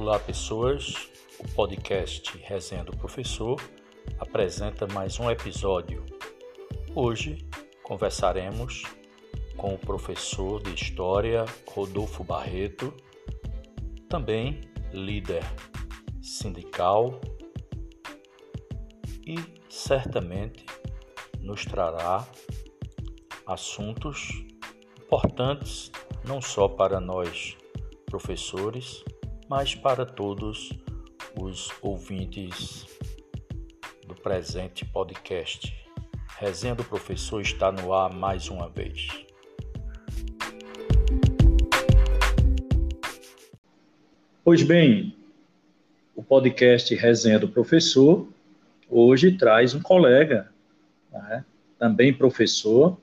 Olá, pessoas. O podcast Resenha do Professor apresenta mais um episódio. Hoje conversaremos com o professor de História Rodolfo Barreto, também líder sindical e certamente nos trará assuntos importantes não só para nós professores, mas para todos os ouvintes do presente podcast. Resenha do Professor está no ar mais uma vez. Pois bem, o podcast Resenha do Professor hoje traz um colega, né, também professor,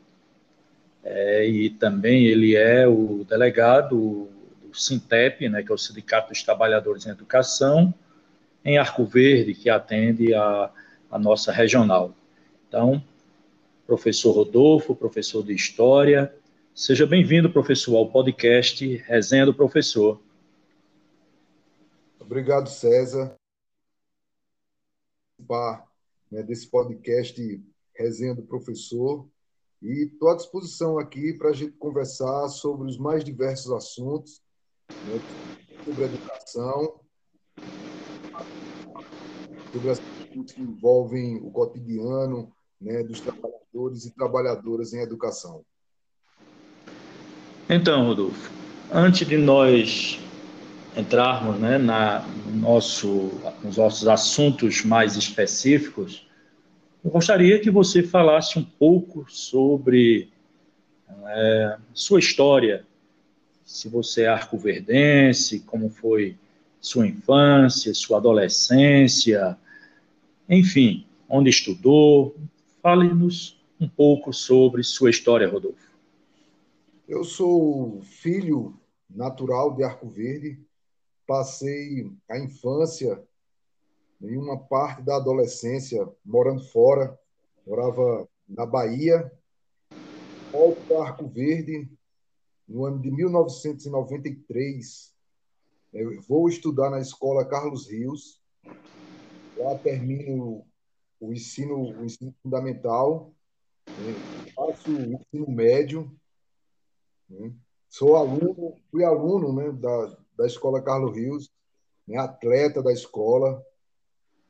é, e também ele é o delegado do Sintep, né, que é o Sindicato dos Trabalhadores em Educação, em Arco Verde, que atende a, a nossa regional. Então, professor Rodolfo, professor de História, seja bem-vindo, professor, ao podcast Resenha do Professor. Obrigado, César. Né, desse podcast Resenha do Professor e estou à disposição aqui para a gente conversar sobre os mais diversos assuntos, né, sobre a educação, sobre as assuntos que envolvem o cotidiano né, dos trabalhadores e trabalhadoras em educação. Então, Rodolfo, antes de nós entrarmos né, na, no nosso, nos nossos assuntos mais específicos, eu gostaria que você falasse um pouco sobre é, sua história, se você é arcoverdense, como foi sua infância, sua adolescência, enfim, onde estudou. Fale-nos um pouco sobre sua história, Rodolfo. Eu sou filho natural de Arco Verde, passei a infância e uma parte da adolescência morando fora, morava na Bahia, volto para Arco Verde no ano de 1993. Eu vou estudar na escola Carlos Rios, lá termino o ensino, o ensino fundamental, né? faço o ensino médio, né? sou aluno, fui aluno né, da, da escola Carlos Rios, né, atleta da escola,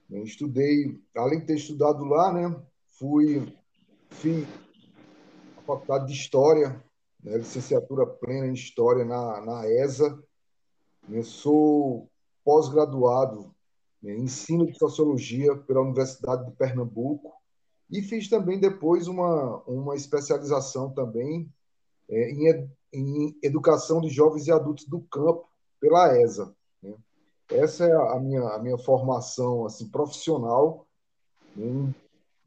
estudei, além de ter estudado lá, né, fui, fiz a faculdade de História, né, licenciatura plena em História na, na ESA. Eu sou pós-graduado né, em ensino de Sociologia pela Universidade de Pernambuco e fiz também depois uma, uma especialização também é, em, em Educação de Jovens e Adultos do Campo pela ESA. Né? essa é a minha, a minha formação assim profissional né,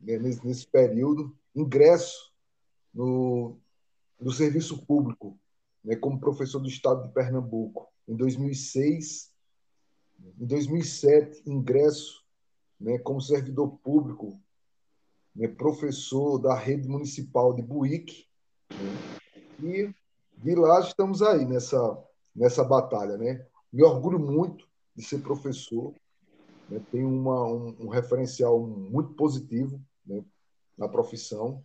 nesse, nesse período. Ingresso no, no serviço público, né, como professor do Estado de Pernambuco, em 2006. Em 2007, ingresso né, como servidor público, né, professor da rede municipal de Buíque. Né, e de lá estamos aí nessa, nessa batalha. Né? Me orgulho muito de ser professor. Né? Tem uma, um, um, referencial muito positivo né? na profissão.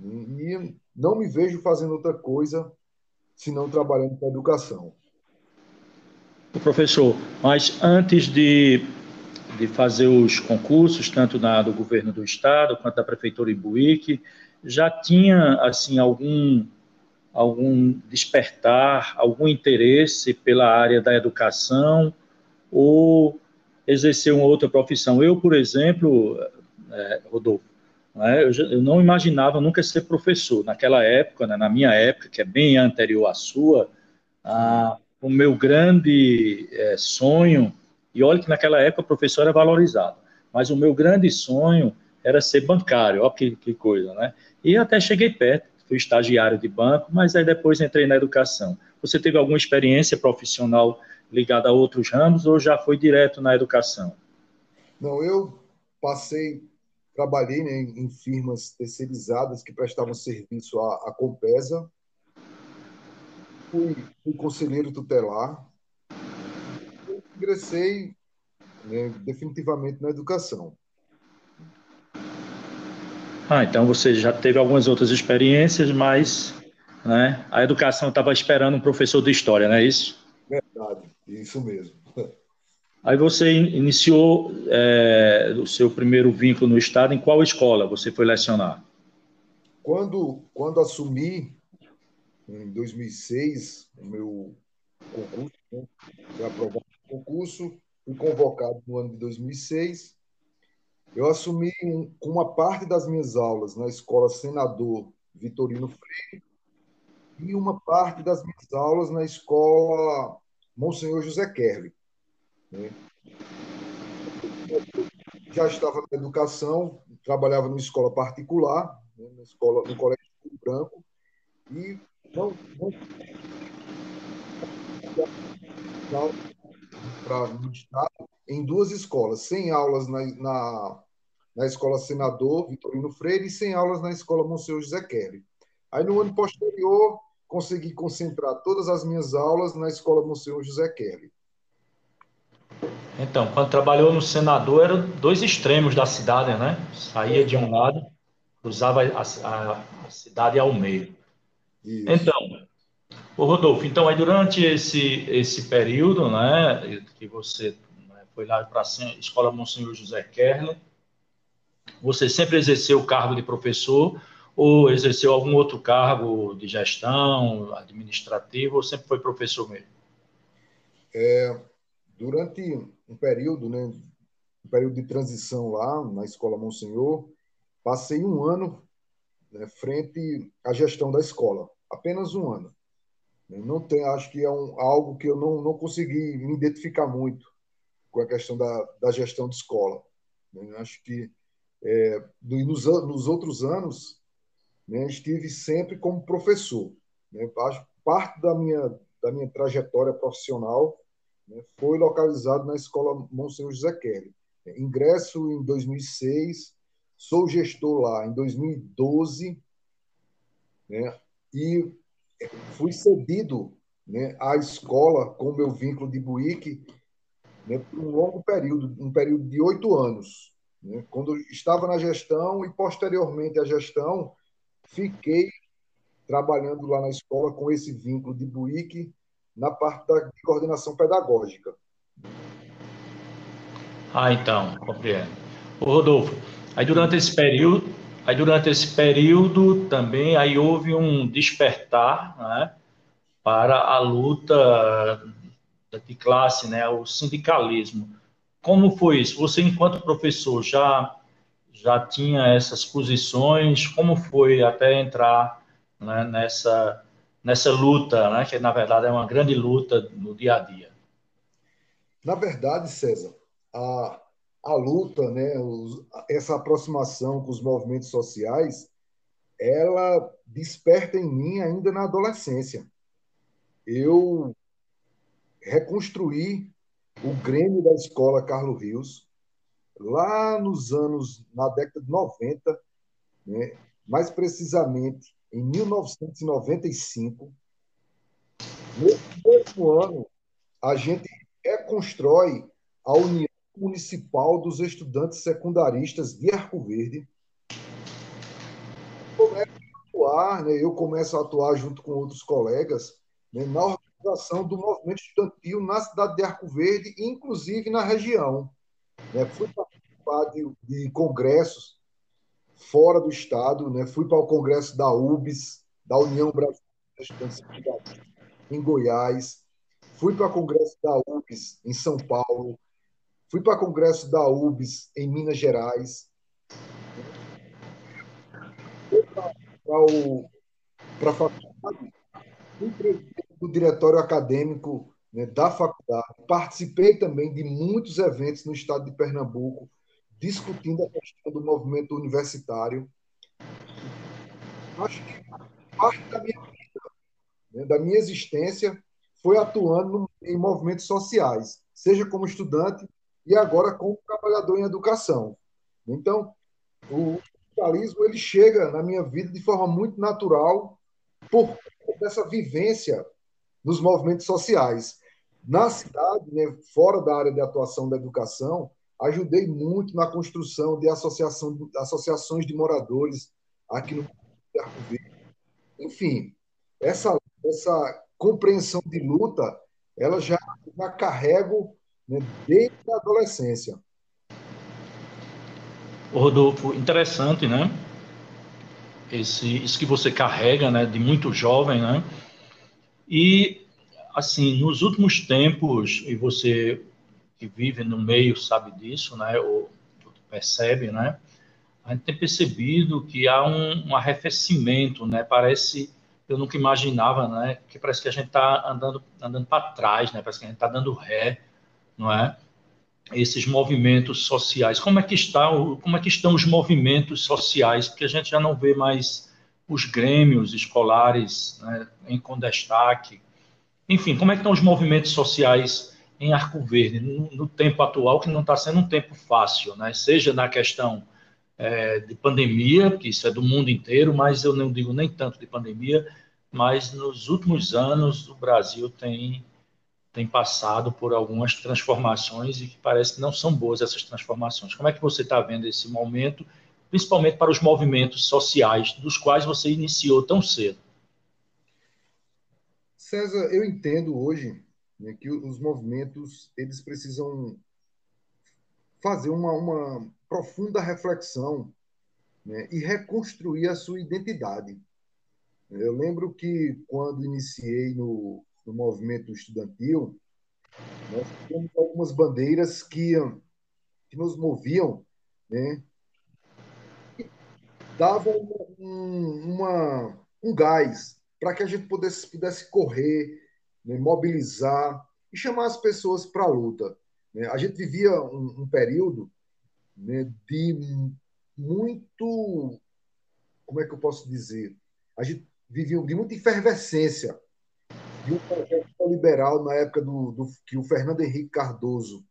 E não me vejo fazendo outra coisa senão trabalhando com a educação. Professor, mas antes de, de fazer os concursos, tanto na, do governo do estado quanto da prefeitura Ibuíque, já tinha assim algum algum despertar, algum interesse pela área da educação ou exercer uma outra profissão. Eu, por exemplo, é, Rodolfo, né, eu, eu, não imaginava nunca ser professor. Naquela época, né, na minha época, que é bem anterior à sua, a, o meu grande é, sonho, e olha que naquela época o professor era valorizado, mas o meu grande sonho era ser bancário, olha que, que coisa, né? E até cheguei perto, fui estagiário de banco, mas aí depois entrei na educação. Você teve alguma experiência profissional ligada a outros ramos ou já foi direto na educação? Não, eu passei, trabalhei né, em firmas terceirizadas que prestavam serviço à, à Compesa, fui, fui conselheiro tutelar, ingressei né, definitivamente na educação. Ah, então você já teve algumas outras experiências, mas né, a educação estava esperando um professor de história, não é isso? Verdade, isso mesmo. Aí você iniciou é, o seu primeiro vínculo no Estado, em qual escola você foi lecionar? Quando, quando assumi, em 2006, o meu concurso, né, foi aprovado concurso, fui convocado no ano de 2006, eu assumi um, uma parte das minhas aulas na escola Senador Vitorino Freire e uma parte das minhas aulas na escola Monsenhor José Kerli. Né? Já estava na educação, trabalhava numa escola particular, né? na escola, no Colégio Branco, e não, não para o em duas escolas, sem aulas na, na, na Escola Senador Vitorino Freire e sem aulas na Escola Monsenhor José Kelly. Aí, no ano posterior, consegui concentrar todas as minhas aulas na Escola Monsenhor José Kelly. Então, quando trabalhou no Senador, eram dois extremos da cidade, né? Saía de um lado, cruzava a, a, a cidade ao meio. Isso. Então, o Rodolfo, então aí durante esse, esse período, né, que você né, foi lá para a Escola Monsenhor José Kerner, você sempre exerceu o cargo de professor ou exerceu algum outro cargo de gestão, administrativo, ou sempre foi professor mesmo? É, durante um período, né, um período de transição lá na Escola Monsenhor, passei um ano né, frente à gestão da escola, apenas um ano. Não tem, acho que é um, algo que eu não, não consegui me identificar muito com a questão da, da gestão de escola. Né? Acho que é, nos, nos outros anos né, estive sempre como professor. Né? Parte da minha, da minha trajetória profissional né, foi localizado na Escola Monsenhor José Kelly. Ingresso em 2006, sou gestor lá em 2012, né, e fui cedido né, à escola com meu vínculo de Buíque né, por um longo período, um período de oito anos. Né, quando estava na gestão e posteriormente à gestão, fiquei trabalhando lá na escola com esse vínculo de Buíque na parte da coordenação pedagógica. Ah, então, compreendo. O Rodolfo, aí durante esse período, Aí durante esse período também aí houve um despertar né, para a luta de classe, né, o sindicalismo. Como foi isso? Você, enquanto professor, já já tinha essas posições? Como foi até entrar né, nessa nessa luta, né, que na verdade é uma grande luta no dia a dia? Na verdade, César, a, a luta, né, essa aproximação com os movimentos sociais, ela desperta em mim ainda na adolescência. Eu reconstruí o Grêmio da Escola Carlos Rios lá nos anos, na década de 90, né, mais precisamente em 1995. Nesse mesmo ano, a gente reconstrói a União Municipal dos Estudantes Secundaristas de Arco Verde. Começo a atuar, né, eu começo a atuar junto com outros colegas né, na organização do movimento estudantil na cidade de Arco Verde, inclusive na região. Né, fui participar de, de congressos fora do estado, né, fui para o congresso da UBS, da União Brasileira de Estudantes em Goiás, fui para o congresso da UBS em São Paulo, Fui para o congresso da UBS em Minas Gerais. Para a faculdade. Fui presidente do diretório acadêmico né, da faculdade. Participei também de muitos eventos no estado de Pernambuco, discutindo a questão do movimento universitário. Acho que parte da minha vida, né, da minha existência, foi atuando em movimentos sociais, seja como estudante, e agora como trabalhador em educação. Então, o capitalismo ele chega na minha vida de forma muito natural por dessa vivência nos movimentos sociais. Na cidade, né, fora da área de atuação da educação, ajudei muito na construção de associação, associações de moradores aqui no Arco Verde. Enfim, essa, essa compreensão de luta, ela já, já carrego né, desde a adolescência. Rodolfo, interessante, né? Esse, isso que você carrega, né, de muito jovem, né? E, assim, nos últimos tempos, e você que vive no meio sabe disso, né? Ou percebe, né? A gente tem percebido que há um, um arrefecimento, né? Parece, eu nunca imaginava, né? Que parece que a gente está andando, andando para trás, né? Parece que a gente está dando ré, não é? esses movimentos sociais. Como é que está, como é que estão os movimentos sociais? Porque a gente já não vê mais os grêmios escolares né, em com destaque. Enfim, como é que estão os movimentos sociais em Arco Verde no, no tempo atual que não está sendo um tempo fácil, né? Seja na questão é, de pandemia, que isso é do mundo inteiro, mas eu não digo nem tanto de pandemia, mas nos últimos anos o Brasil tem tem passado por algumas transformações e que parece que não são boas essas transformações. Como é que você está vendo esse momento, principalmente para os movimentos sociais, dos quais você iniciou tão cedo? César, eu entendo hoje né, que os movimentos eles precisam fazer uma, uma profunda reflexão né, e reconstruir a sua identidade. Eu lembro que quando iniciei no, no movimento estudantil, nós tínhamos algumas bandeiras que, que nos moviam, né? davam um, uma, um gás para que a gente pudesse, pudesse correr, né? mobilizar e chamar as pessoas para a luta. Né? A gente vivia um, um período né, de muito. Como é que eu posso dizer? A gente vivia de muita efervescência de um projeto liberal na época do, do, que o Fernando Henrique Cardoso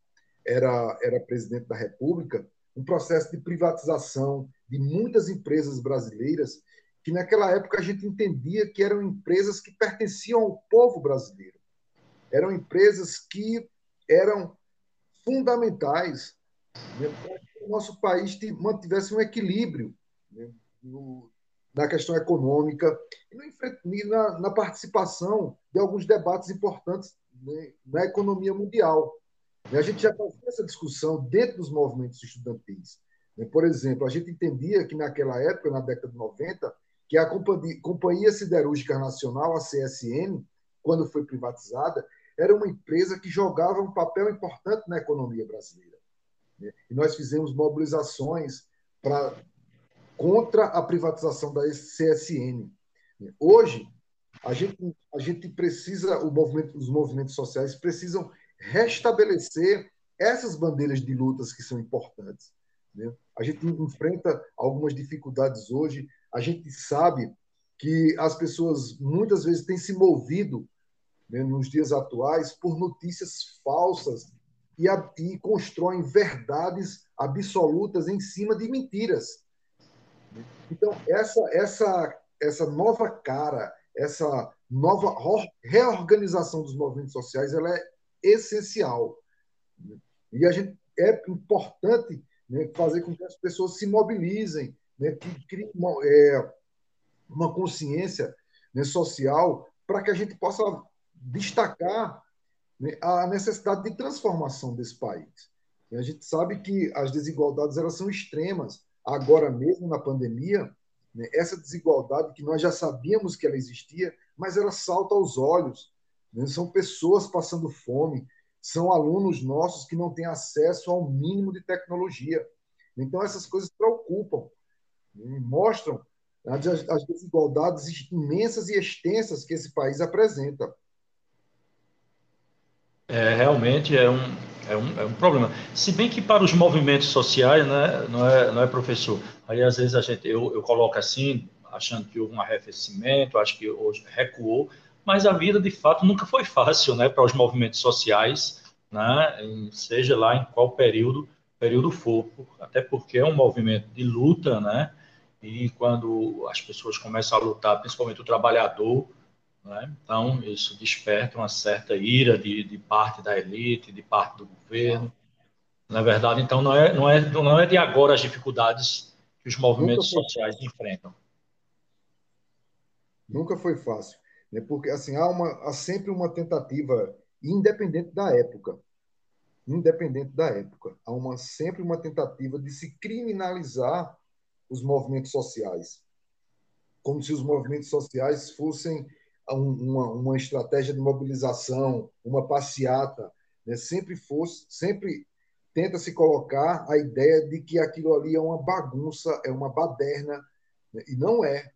era, era presidente da República, um processo de privatização de muitas empresas brasileiras que naquela época a gente entendia que eram empresas que pertenciam ao povo brasileiro. Eram empresas que eram fundamentais né, para que o nosso país mantivesse um equilíbrio né, no, na questão econômica e na, na participação de alguns debates importantes né, na economia mundial. E a gente já fazia essa discussão dentro dos movimentos estudantis. Né. Por exemplo, a gente entendia que naquela época, na década de 90, que a Companhia, Companhia Siderúrgica Nacional, a CSN, quando foi privatizada, era uma empresa que jogava um papel importante na economia brasileira. Né. E nós fizemos mobilizações para contra a privatização da CSN. Hoje, a gente, a gente precisa, movimento, os movimentos sociais precisam restabelecer essas bandeiras de lutas que são importantes. Né? A gente enfrenta algumas dificuldades hoje, a gente sabe que as pessoas muitas vezes têm se movido né, nos dias atuais por notícias falsas e, a, e constroem verdades absolutas em cima de mentiras. Então, essa, essa, essa nova cara, essa nova reorganização dos movimentos sociais, ela é essencial. E a gente é importante né, fazer com que as pessoas se mobilizem, né, que criem uma, é, uma consciência né, social para que a gente possa destacar né, a necessidade de transformação desse país. E a gente sabe que as desigualdades elas são extremas agora mesmo na pandemia, né, essa desigualdade que nós já sabíamos que ela existia, mas ela salta aos olhos. Né? São pessoas passando fome, são alunos nossos que não têm acesso ao mínimo de tecnologia. Então, essas coisas preocupam, mostram as, as desigualdades imensas e extensas que esse país apresenta. É, realmente é um, é um, é um problema. Se bem que para os movimentos sociais, né, não, é, não é professor. Aí às vezes a gente, eu, eu coloco assim, achando que houve um arrefecimento, acho que hoje recuou, mas a vida de fato nunca foi fácil, né, para os movimentos sociais, né, seja lá em qual período, período for, até porque é um movimento de luta, né, e quando as pessoas começam a lutar, principalmente o trabalhador, Né? Então, isso desperta uma certa ira de, de parte da elite, de parte do governo. Na verdade, então, não é, não, é, não é de agora as dificuldades que os movimentos sociais enfrentam. Nunca foi fácil, né? porque assim há, uma, há sempre uma tentativa, independente da época, independente da época, há uma, sempre uma tentativa de se criminalizar os movimentos sociais, como se os movimentos sociais fossem uma, uma estratégia de mobilização, uma passeata, né? sempre fosse, sempre tenta se colocar a ideia de que aquilo ali é uma bagunça, é uma baderna, né? e não é.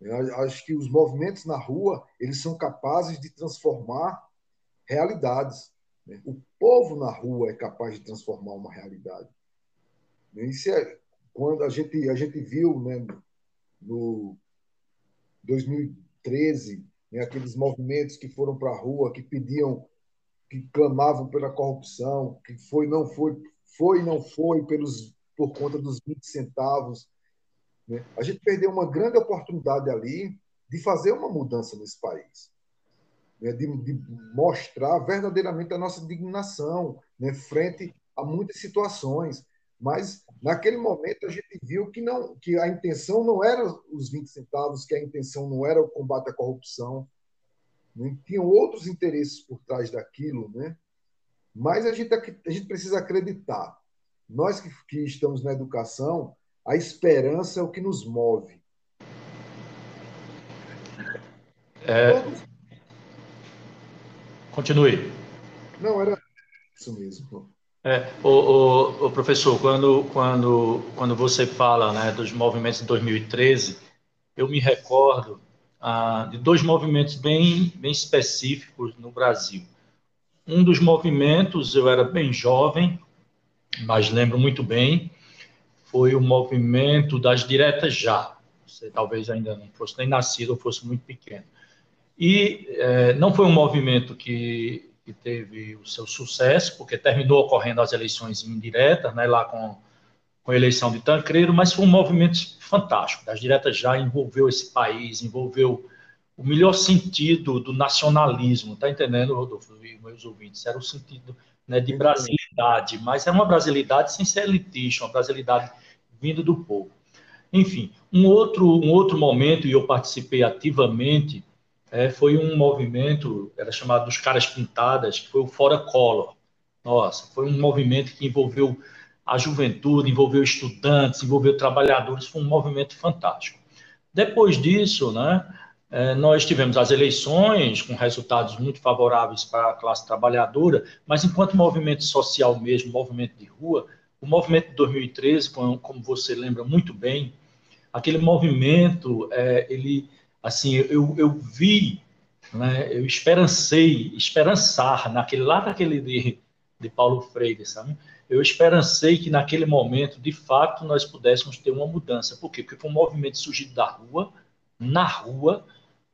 Eu acho que os movimentos na rua eles são capazes de transformar realidades. Né? O povo na rua é capaz de transformar uma realidade. Isso é quando a gente a gente viu, né, no 2013, né, aqueles movimentos que foram para a rua, que pediam, que clamavam pela corrupção, que foi não foi, foi não foi pelos por conta dos 20 centavos. Né? A gente perdeu uma grande oportunidade ali de fazer uma mudança nesse país, né? de, de, mostrar verdadeiramente a nossa indignação né? frente a muitas situações. Mas naquele momento a gente viu que não, que a intenção não era os 20 centavos, que a intenção não era o combate à corrupção, né? tinham outros interesses por trás daquilo, né? Mas a gente, a gente precisa acreditar. Nós que, que estamos na educação, a esperança é o que nos move. É... Continue. Não, era isso mesmo. É, o, o, o, professor, quando, quando, quando você fala né, dos movimentos de 2013, eu me recordo ah, de dois movimentos bem, bem específicos no Brasil. Um dos movimentos, eu era bem jovem, mas lembro muito bem, foi o movimento das diretas já. Você talvez ainda não fosse nem nascido ou fosse muito pequeno. E é, não foi um movimento que, que, teve o seu sucesso, porque terminou ocorrendo as eleições indiretas, né, lá com, com a eleição de Tancredo, mas foi um movimento fantástico. Das diretas já envolveu esse país, envolveu o melhor sentido do nacionalismo, tá entendendo, Rodolfo e meus ouvintes? Era o sentido né, de brasilidade, mas era uma brasilidade sem ser elitista, uma brasilidade vindo do povo. Enfim, um outro, um outro momento, e eu participei ativamente, é, foi um movimento, era chamado dos Caras Pintadas, que foi o Fora Collor. Nossa, foi um movimento que envolveu a juventude, envolveu estudantes, envolveu trabalhadores, foi um movimento fantástico. Depois disso, né, é, nós tivemos as eleições com resultados muito favoráveis para a classe trabalhadora, mas enquanto movimento social mesmo, movimento de rua, o movimento de 2013, como, você lembra muito bem, aquele movimento, é, ele, assim, eu, eu vi, né, eu esperancei, esperançar naquele lá naquele de, de Paulo Freire, sabe? Eu esperancei que naquele momento, de fato, nós pudéssemos ter uma mudança. Por quê? Porque foi um movimento surgido da rua, na rua,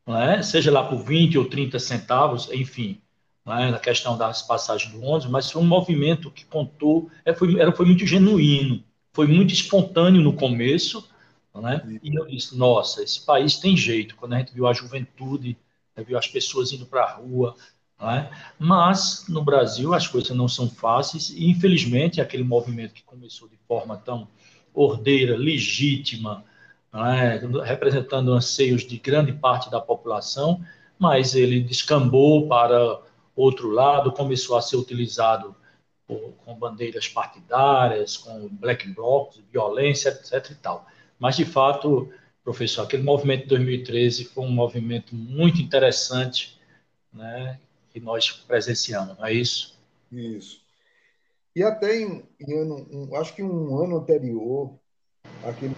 é? seja lá por 20 ou 30 centavos, enfim, né, na questão das passagens do ônibus, mas foi um movimento que contou, é, foi, era, foi muito genuíno, foi muito espontâneo no começo, né, e eu disse, nossa, esse país tem jeito, quando a gente viu a juventude, né, viu as pessoas indo para a rua, né, mas no Brasil as coisas não são fáceis, e infelizmente aquele movimento que começou de forma tão ordeira, legítima, né, representando anseios de grande parte da população, mas ele descambou para outro lado começou a ser utilizado por, com bandeiras partidárias, com black blocs, violência, etc. e tal. Mas, de fato, professor, aquele movimento de 2013 foi um movimento muito interessante né, que nós presenciamos, não é isso? Isso. E até em, em ano, um, acho que um ano anterior, aquele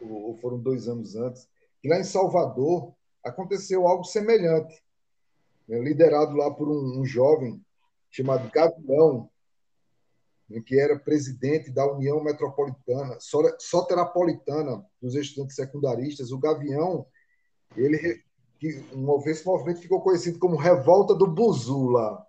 ou foram dois anos antes, que lá em Salvador aconteceu algo semelhante né, liderado lá por um, um jovem chamado Gavião, que era presidente da União Metropolitana, Soterapolitana dos estudantes secundaristas. O Gavião, ele que esse movimento ficou conhecido como Revolta do Buzu lá.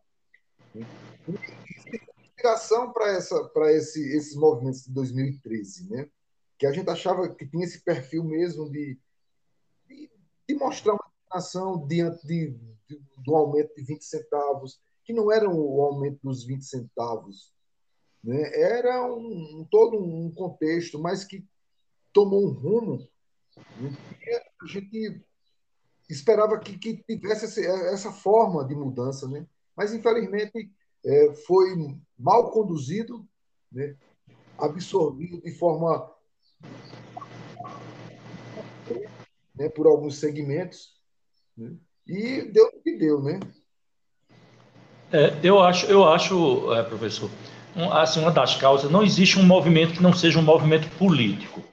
Inspiração para esse, esses movimentos de 2013, né? Que a gente achava que tinha esse perfil mesmo de, de, de mostrar uma indignação diante de, de, do aumento de 20 centavos, que não era o aumento dos 20 centavos, né? era um, um todo um contexto, mas que tomou um rumo né? a gente esperava que, que tivesse essa, essa, forma de mudança, né? mas infelizmente é, foi mal conduzido, né? absorvido de forma né, por alguns segmentos, né? e deu o que deu, né? É, eu acho, eu acho, é, professor, assim, uma das causas, não existe um movimento que não seja um movimento político.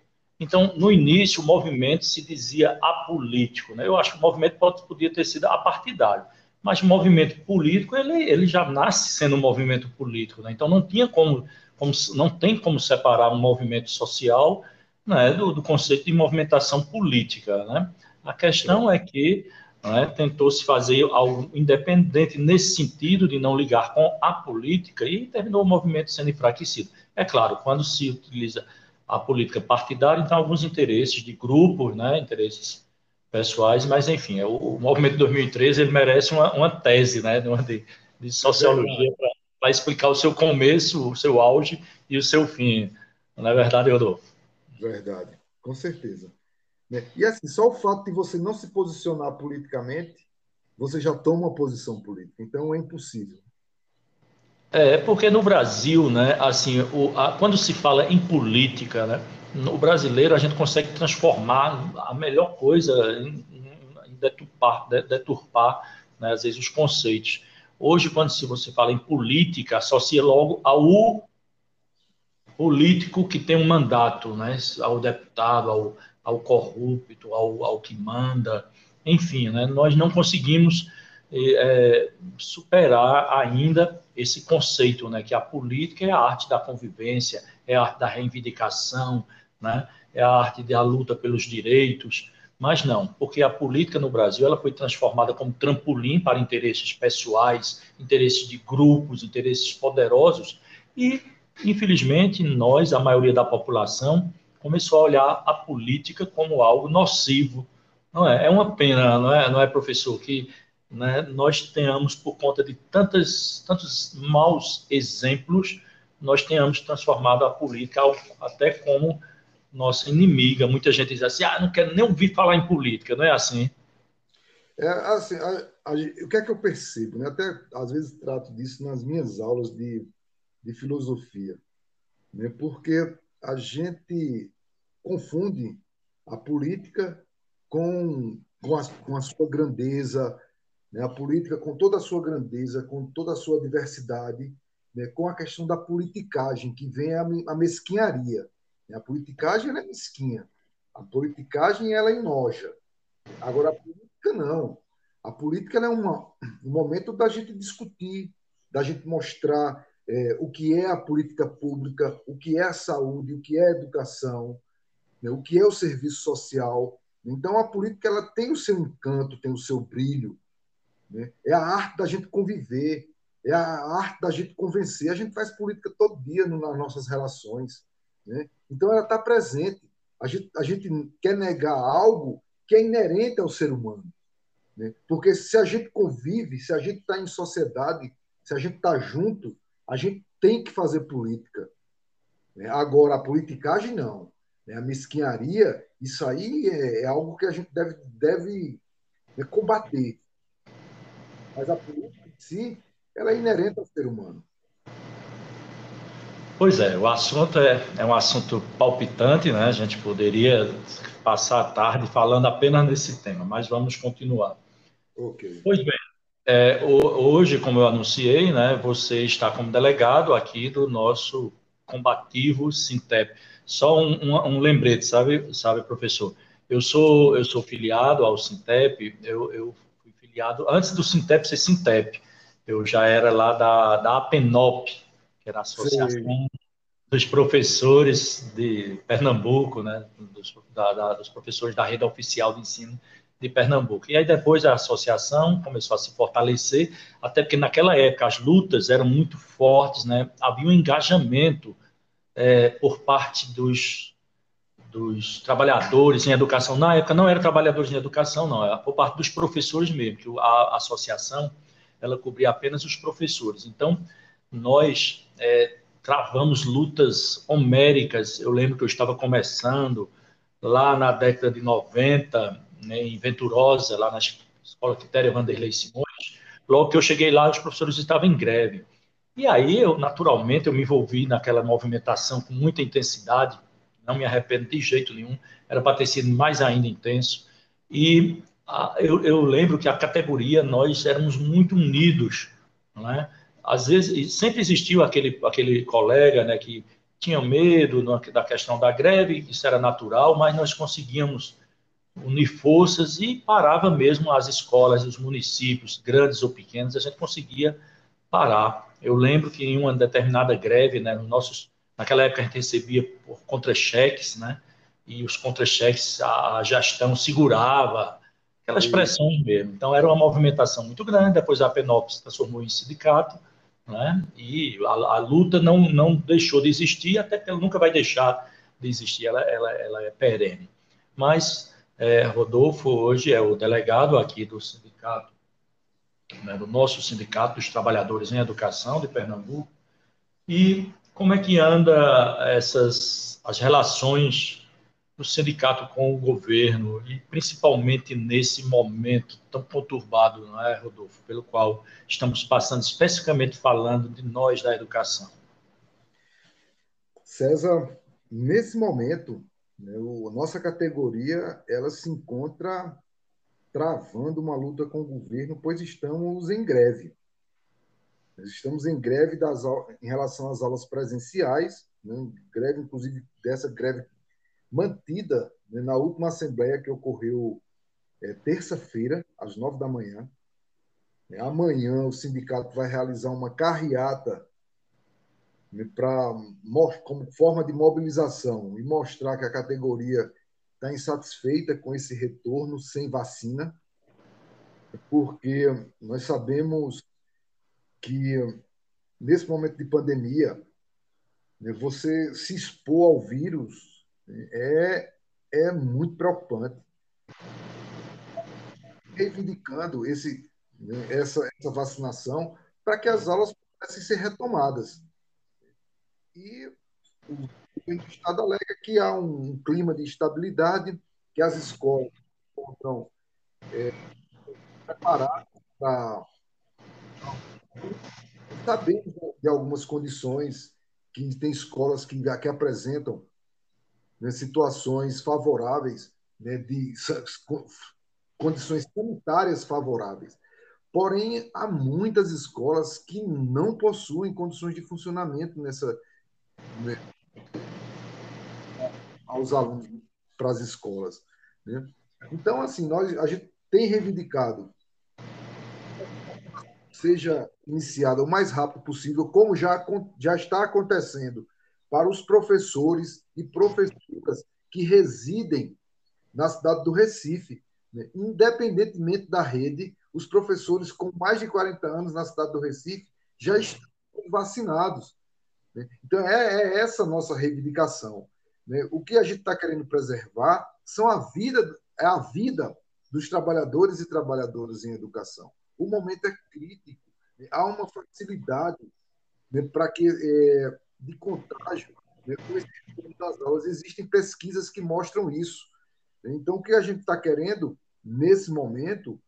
Então, no início, o movimento se dizia apolítico. Né? Eu acho que o movimento pode, podia ter sido apartidário, mas o movimento político ele, ele já nasce sendo um movimento político. Né? Então, não tinha como, como, não tem como separar um movimento social né, do, do, conceito de movimentação política. Né? A questão é que né, tentou-se fazer algo independente nesse sentido de não ligar com a política e terminou o movimento sendo enfraquecido. É claro, quando se utiliza a política partidária, então alguns interesses de grupos, né, interesses pessoais, mas enfim, é o, o movimento de 2013 ele merece uma, uma tese né, de, de sociologia para explicar o seu começo, o seu auge e o seu fim. Não é verdade, Rodolfo? Verdade, com certeza. Né, e assim, só o fato de você não se posicionar politicamente, você já toma uma posição política. Então é impossível. É, porque no Brasil, né, assim, o, a, quando se fala em política, né, no brasileiro a gente consegue transformar a melhor coisa em, em deturpar, deturpar né, às vezes os conceitos. Hoje, quando se você fala em política, associa logo ao político que tem um mandato, né, ao deputado, ao, ao corrupto, ao, ao que manda, enfim, né, nós não conseguimos é, superar ainda esse conceito, né, que a política é a arte da convivência, é a arte da reivindicação, né, é a arte da luta pelos direitos, mas não, porque a política no Brasil ela foi transformada como trampolim para interesses pessoais, interesses de grupos, interesses poderosos. E, infelizmente, nós, a maioria da população, começou a olhar a política como algo nocivo. Não é? É uma pena, não é, não é professor, que né, nós tenhamos, por conta de tantas, tantos maus exemplos, nós tenhamos transformado a política até como nossa inimiga. Muita gente diz assim, ah, não quero nem ouvir falar em política, não é assim? É assim, a, a, o que é que eu percebo? Né? Até às vezes trato disso nas minhas aulas de, de filosofia, né? porque a gente confunde a política com, com, a, com a sua grandeza, né? a política com toda a sua grandeza, com toda a sua diversidade, né? com a questão da politicagem, que vem a, a mesquinharia. Né? A politicagem é mesquinha, a politicagem ela enoja. Agora, a política não. A política é uma, um momento da gente discutir, da gente mostrar é, o que é a política pública, o que é a saúde, o que é a educação, né? o que é o serviço social. Então, a política ela tem o seu encanto, tem o seu brilho, né? É a arte da gente conviver, é a arte da gente convencer. A gente faz política todo dia nas nossas relações. Né? Então, ela está presente. A gente, a gente quer negar algo que é inerente ao ser humano. Né? Porque se a gente convive, se a gente está em sociedade, se a gente está junto, a gente tem que fazer política. Né? Agora, a politicagem, não. Né? A mesquinharia, isso aí é, é algo que a gente deve, deve né, combater. Mas a política em si, ela é inerente ao ser humano. Pois é, o assunto é, é um assunto palpitante, né? A gente poderia passar a tarde falando apenas nesse tema, mas vamos continuar. Ok. Pois bem, é, hoje, como eu anunciei, né, você está como delegado aqui do nosso combativo Sintep. Só um, um, um, lembrete, sabe, sabe, professor? Eu sou eu sou filiado ao Sintep. Eu, eu filiado, antes do Sintep ser Sintep, eu já era lá da, da APENOP, que era a Associação Sim. dos Professores de Pernambuco, né, dos, da, da, dos professores da rede oficial de ensino de Pernambuco. E aí depois a associação começou a se fortalecer, até porque naquela época as lutas eram muito fortes, né? havia um engajamento é, por parte dos dos trabalhadores em educação. Na época não era trabalhadores em educação, não, era por parte dos professores mesmo, que a associação ela cobria apenas os professores. Então, nós é, travamos lutas homéricas. Eu lembro que eu estava começando lá na década de 90, né, em Venturosa, lá na Escola Quitéria Vanderlei Simões. Logo que eu cheguei lá, os professores estavam em greve. E aí, eu, naturalmente, eu me envolvi naquela movimentação com muita intensidade, não me arrependo de jeito nenhum, era para ter sido mais ainda intenso. E a, eu, eu, lembro que a categoria, nós éramos muito unidos, né? Às vezes, sempre existiu aquele, aquele colega né, que tinha medo da questão da greve, isso era natural, mas nós conseguíamos unir forças e parava mesmo as escolas, os municípios, grandes ou pequenos, a gente conseguia parar. Eu lembro que em uma determinada greve, né, nos nossos Naquela época a gente recebia por contra-cheques, né? E os contra-cheques a gestão segurava, aquelas pressões mesmo. Então era uma movimentação muito grande. Depois a se transformou em sindicato, né? E a, a, luta não, não deixou de existir, até que ela nunca vai deixar de existir, ela, ela, ela é perene. Mas é, Rodolfo hoje é o delegado aqui do sindicato, né, do nosso sindicato dos trabalhadores em educação de Pernambuco, e como é que anda essas as relações do sindicato com o governo e principalmente nesse momento tão conturbado, não é, Rodolfo, pelo qual estamos passando, especificamente falando de nós da educação? César, nesse momento, né, a nossa categoria ela se encontra travando uma luta com o governo, pois estamos em greve. Nós estamos em greve das, em relação às aulas presenciais, né? greve, inclusive, dessa greve mantida né, na última assembleia que ocorreu é, terça-feira, às nove da manhã. É, amanhã o sindicato vai realizar uma carreata né, para como forma de mobilização e mostrar que a categoria está insatisfeita com esse retorno sem vacina, porque nós sabemos que nesse momento de pandemia, né, você se expor ao vírus né, é, é muito preocupante. Reivindicando esse, essa, essa vacinação para que as aulas pudessem ser retomadas. E o governo do Estado alega que há um clima de estabilidade, que as escolas estão é, preparadas para Sabemos de algumas condições que tem escolas que, que apresentam né, situações favoráveis, né, de condições sanitárias favoráveis. Porém, há muitas escolas que não possuem condições de funcionamento nessa né, aos alunos para as escolas. Né? Então, assim, nós a gente tem reivindicado seja iniciada o mais rápido possível, como já, já está acontecendo para os professores e professoras que residem na cidade do Recife. Né? Independentemente da rede, os professores com mais de 40 anos na cidade do Recife já estão vacinados. Né? Então, é, é essa nossa reivindicação. Né? O que a gente está querendo preservar são a vida, é a vida dos trabalhadores e trabalhadoras em educação o momento é crítico. Há uma facilidade né, para que é, de contágio né, com esse tipo das aulas. Existem pesquisas que mostram isso. Então, o que a gente está querendo nesse momento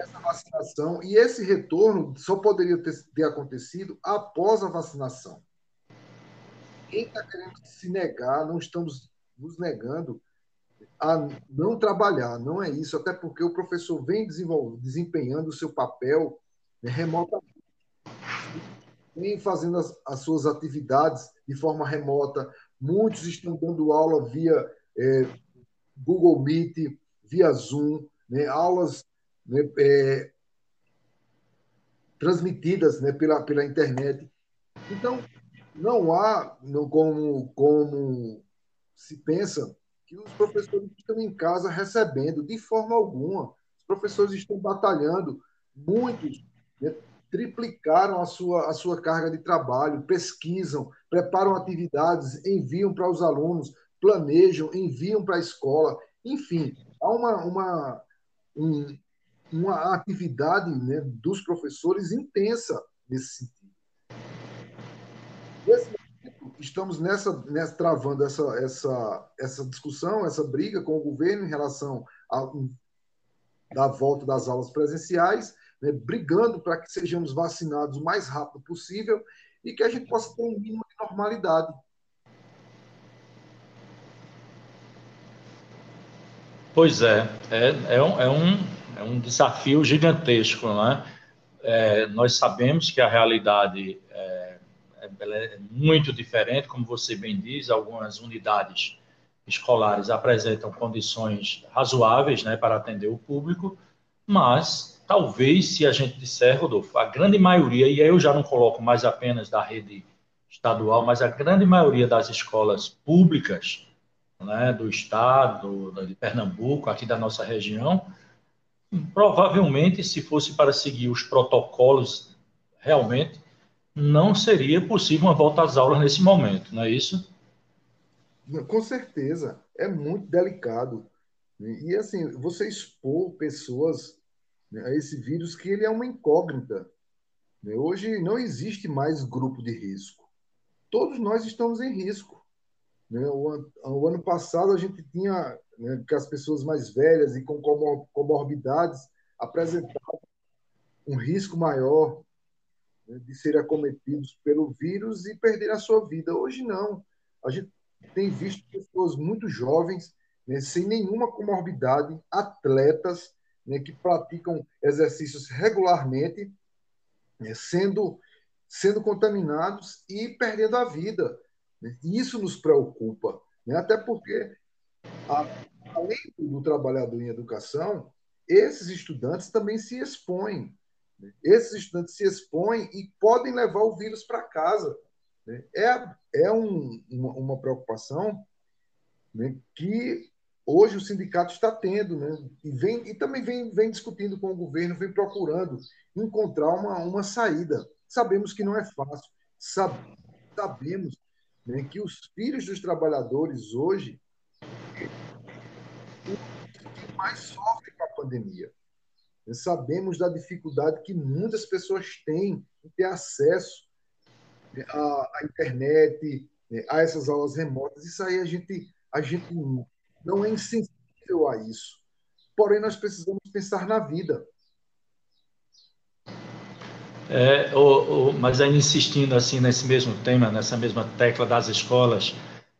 essa vacinação e esse retorno só poderia ter, ter acontecido após a vacinação. Quem está querendo se negar, não estamos nos negando, a não trabalhar, não é isso, até porque o professor vem desempenhando o seu papel né, remotamente, vem fazendo as, as, suas atividades de forma remota, muitos estão dando aula via é, Google Meet, via Zoom, né, aulas né, é, transmitidas né, pela, pela internet. Então, não há, como, como se pensa, que os professores estão em casa recebendo de forma alguma. Os professores estão batalhando, muitos né, triplicaram a sua, a sua carga de trabalho, pesquisam, preparam atividades, enviam para os alunos, planejam, enviam para a escola. Enfim, há uma, uma, um, uma atividade né, dos professores intensa nesse sentido. Nesse momento, estamos nessa, nessa travando essa, essa, essa discussão, essa briga com o governo em relação à da volta das aulas presenciais, né, brigando para que sejamos vacinados o mais rápido possível e que a gente possa ter um mínimo de normalidade. Pois é, é, é, um, é, um, é um desafio gigantesco, né? É, nós sabemos que a realidade é, é, muito diferente, como você bem diz, algumas unidades escolares apresentam condições razoáveis né, para atender o público, mas talvez, se a gente disser, Rodolfo, a grande maioria, e aí eu já não coloco mais apenas da rede estadual, mas a grande maioria das escolas públicas né, do estado, de Pernambuco, aqui da nossa região, provavelmente, se fosse para seguir os protocolos realmente, não seria possível uma volta às aulas nesse momento, não é isso? Com certeza, é muito delicado. E assim, você expor pessoas né, a esse vírus que ele é uma incógnita. Né? Hoje não existe mais grupo de risco. Todos nós estamos em risco. Né? O, o ano passado a gente tinha né, que as pessoas mais velhas e com comorbidades apresentavam um risco maior né, de serem acometidos pelo vírus e perder a sua vida. Hoje não. A gente tem visto pessoas muito jovens, né, sem nenhuma comorbidade, atletas né, que praticam exercícios regularmente, né, sendo, sendo contaminados e perdendo a vida. Né? Isso nos preocupa, né? até porque, além do trabalhador em educação, esses estudantes também se expõem. Né? Esses estudantes se expõem e podem levar o vírus para casa. Né? É, é um, uma, uma, preocupação né, que hoje o sindicato está tendo, né? e, vem, e também vem, vem discutindo com o governo, vem procurando encontrar uma, uma saída. Sabemos que não é fácil, sabemos né, que os filhos dos trabalhadores hoje mais sofrem com a pandemia. Sabemos da dificuldade que muitas pessoas têm em ter acesso a, a internet, né, a essas aulas remotas. Isso aí a gente, a gente não é insensível a isso. Porém, nós precisamos pensar na vida. É, mas ainda insistindo assim nesse mesmo tema, nessa mesma tecla das escolas,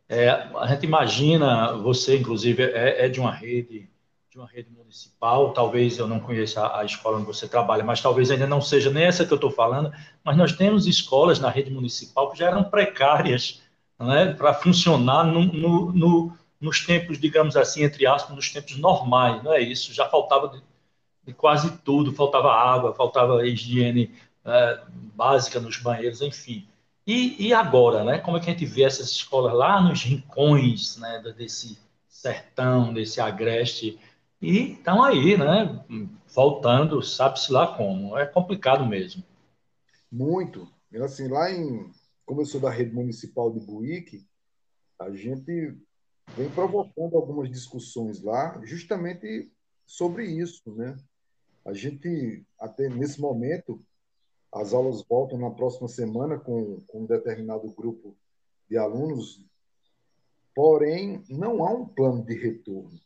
é, a gente imagina, você inclusive é, é de uma rede de uma rede municipal, talvez eu não conheça a, escola onde você trabalha, mas talvez ainda não seja nem essa que eu estou falando, mas nós temos escolas na rede municipal que já eram precárias né, para funcionar no, no, no, nos tempos, digamos assim, entre aspas, nos tempos normais, não é isso? Já faltava de, de quase tudo, faltava água, faltava higiene é, básica nos banheiros, enfim. E, e, agora, né? Como é que a gente vê essas escolas lá nos rincões né, desse sertão, desse agreste e estão aí, né? Voltando, sabe-se lá como. É complicado mesmo. Muito. Assim, lá em. Como eu sou da rede municipal de Buíque, a gente vem provocando algumas discussões lá, justamente sobre isso, né? A gente, até nesse momento, as aulas voltam na próxima semana com, com um determinado grupo de alunos, porém, não há um plano de retorno.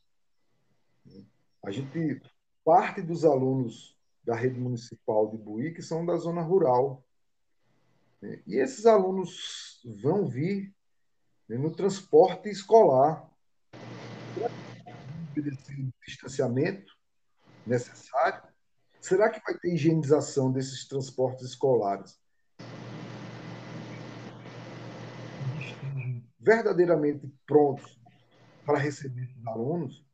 A gente parte dos alunos da rede municipal de Buí que são da zona rural. Né? E esses alunos vão vir né, no transporte escolar. Esse distanciamento necessário. Será que vai ter higienização desses transportes escolares? Verdadeiramente prontos para receber os alunos?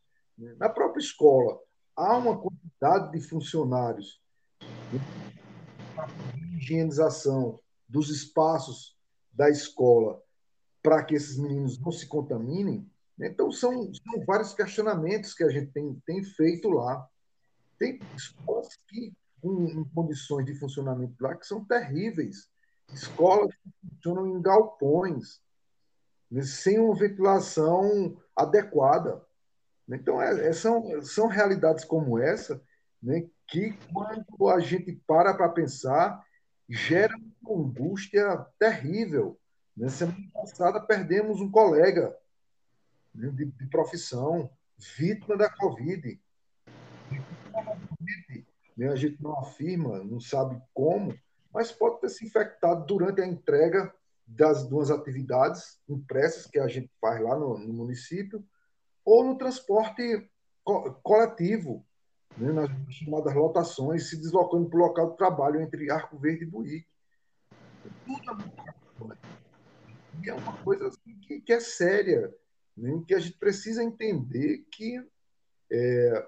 Na própria escola, há uma quantidade de funcionários de higienização dos espaços da escola para que esses meninos não se contaminem. Então, são, são vários questionamentos que a gente tem, tem feito lá. Tem escolas que, em, em condições de funcionamento lá que são terríveis. Escolas que funcionam em galpões, né, sem uma ventilação adequada. Então, é, é, são, são realidades como essa né, que, quando a gente para para pensar, gera uma angústia terrível. Na semana passada, perdemos um colega né, de, de profissão, vítima da Covid. Né, a gente não afirma, não sabe como, mas pode ter se infectado durante a entrega das duas atividades impressas que a gente faz lá no, no município, ou no transporte co coletivo, né, nas chamadas lotações, se deslocando para o local de trabalho entre Arco Verde e Buíque. É e é uma coisa assim, que, que, é séria, né, que a gente precisa entender que é,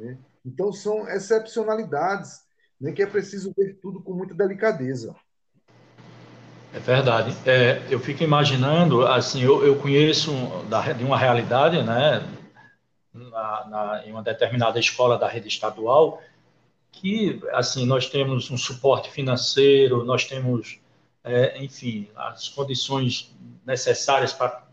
né? Então, são excepcionalidades né, que é preciso ver tudo com muita delicadeza. É verdade. É, eu fico imaginando, assim, eu, eu conheço de uma realidade, né, na, na, em uma determinada escola da rede estadual, que, assim, nós temos um suporte financeiro, nós temos, é, enfim, as condições necessárias para